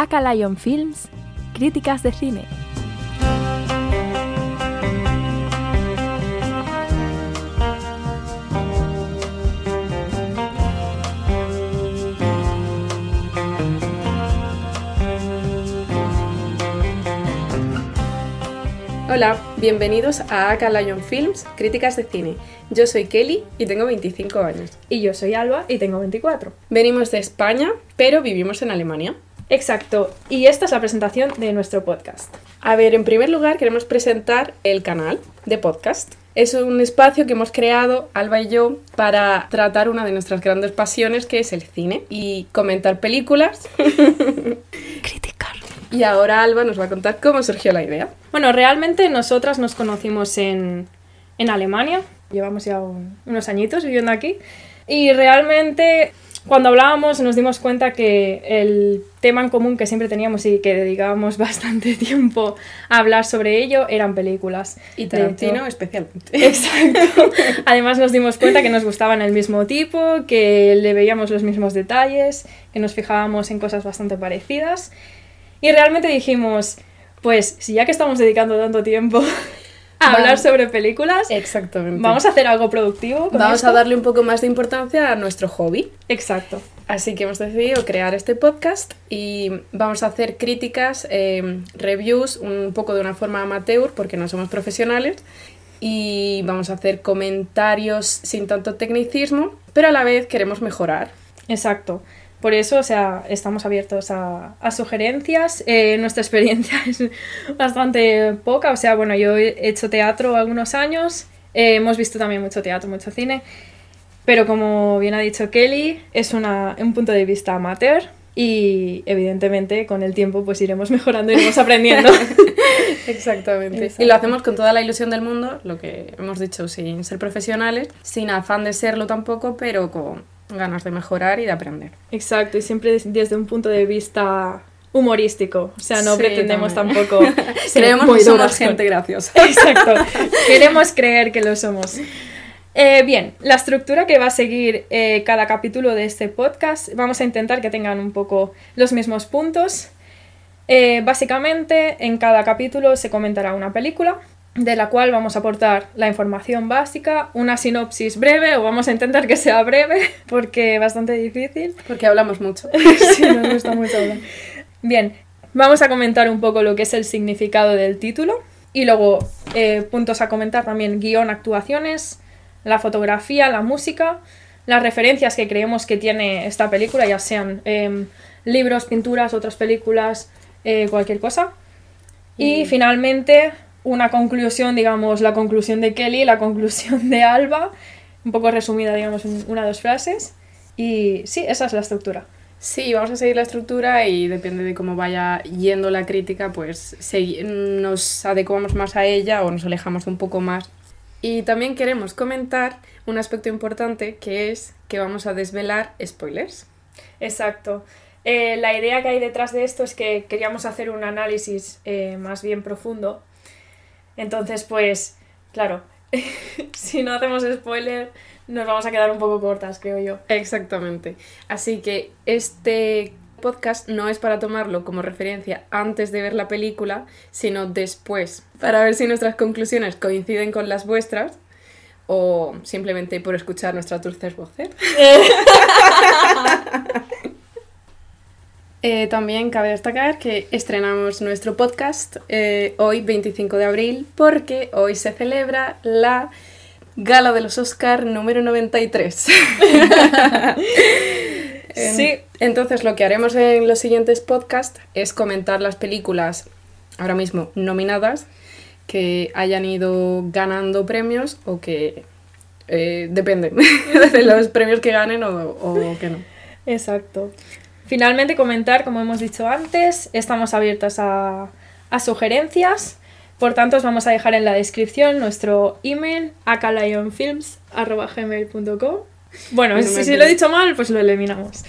Aka Lion Films, críticas de cine. Hola, bienvenidos a Aka Lion Films, críticas de cine. Yo soy Kelly y tengo 25 años. Y yo soy Alba y tengo 24. Venimos de España, pero vivimos en Alemania. Exacto, y esta es la presentación de nuestro podcast. A ver, en primer lugar queremos presentar el canal de podcast. Es un espacio que hemos creado, Alba y yo, para tratar una de nuestras grandes pasiones, que es el cine, y comentar películas. Criticar. Y ahora Alba nos va a contar cómo surgió la idea. Bueno, realmente nosotras nos conocimos en, en Alemania, llevamos ya un- unos añitos viviendo aquí, y realmente cuando hablábamos nos dimos cuenta que el tema en común que siempre teníamos y que dedicábamos bastante tiempo a hablar sobre ello eran películas. Y Tarantino especialmente. Exacto. Además nos dimos cuenta que nos gustaban el mismo tipo, que le veíamos los mismos detalles, que nos fijábamos en cosas bastante parecidas. Y realmente dijimos, pues si ya que estamos dedicando tanto tiempo a hablar sobre películas, Exactamente. vamos a hacer algo productivo. con Vamos esto. a darle un poco más de importancia a nuestro hobby. Exacto. Así que hemos decidido crear este podcast y vamos a hacer críticas, eh, reviews, un poco de una forma amateur porque no somos profesionales y vamos a hacer comentarios sin tanto tecnicismo, pero a la vez queremos mejorar. Exacto. Por eso, o sea, estamos abiertos a, a sugerencias. Eh, nuestra experiencia es bastante poca. O sea, bueno, yo he hecho teatro algunos años. eh, hemos visto también mucho teatro, mucho cine. Pero como bien ha dicho Kelly, es una, un punto de vista amateur. Y evidentemente con el tiempo pues iremos mejorando, iremos aprendiendo. Exactamente. Exacto. Y lo hacemos con toda la ilusión del mundo, lo que hemos dicho, sin ser profesionales, sin afán de serlo tampoco, pero con ganas de mejorar y de aprender. Exacto, y siempre des- desde un punto de vista humorístico. O sea, no Sí, pretendemos también. tampoco ser Creemos que somos gente graciosa. Exacto. Queremos creer que lo somos. Eh, bien, la estructura que va a seguir eh, cada capítulo de este podcast, vamos a intentar que tengan un poco los mismos puntos. Eh, básicamente, en cada capítulo se comentará una película, de la cual vamos a aportar la información básica, una sinopsis breve, o vamos a intentar que sea breve, porque es bastante difícil. Porque hablamos mucho. sí, nos gusta mucho hablar. Bien, vamos a comentar un poco lo que es el significado del título y luego eh, puntos a comentar también guion, actuaciones, la fotografía, la música, las referencias que creemos que tiene esta película, ya sean em, libros, pinturas, otras películas, eh, cualquier cosa. Y Y- finalmente una conclusión, digamos, la conclusión de Kelly, la conclusión de Alba, un poco resumida, digamos, en una o dos frases. Y sí, esa es la estructura. Sí, vamos a seguir la estructura y depende de cómo vaya yendo la crítica, pues nos adecuamos más a ella o nos alejamos un poco más. Y también queremos comentar un aspecto importante que es que vamos a desvelar spoilers. Exacto. Eh, la idea que hay detrás de esto es que queríamos hacer un análisis eh, más bien profundo. Entonces, pues, claro, si no hacemos spoiler, nos vamos a quedar un poco cortas, creo yo. Exactamente. Así que este podcast no es para tomarlo como referencia antes de ver la película, sino después, para ver si nuestras conclusiones coinciden con las vuestras o simplemente por escuchar nuestras dulces voces. Eh, también cabe destacar que estrenamos nuestro podcast eh, hoy, 25 de abril, porque hoy se celebra la Gala de los Oscar número 93. Em, Sí. Entonces, lo que haremos en los siguientes podcasts es comentar las películas ahora mismo nominadas que hayan ido ganando premios o que eh, depende de los premios que ganen o, o que no. Exacto. Finalmente, comentar, como hemos dicho antes, estamos abiertas a, a sugerencias. Por tanto, os vamos a dejar en la descripción nuestro email, acalionfilms.gmail.com Bueno, Bueno, si, lo he dicho mal, pues lo eliminamos.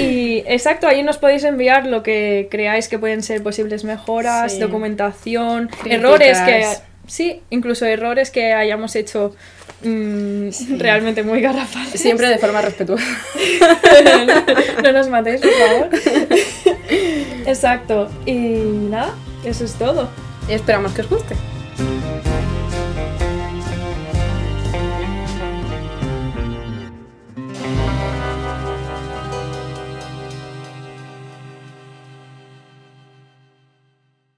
Y exacto, ahí nos podéis enviar lo que creáis que pueden ser posibles mejoras, Sí. documentación, Críticas. errores que... Sí, incluso errores que hayamos hecho mm, realmente muy garrafales. Siempre de forma respetuosa. no nos matéis, por favor. Exacto. Y nada, eso es todo. Y esperamos que os guste.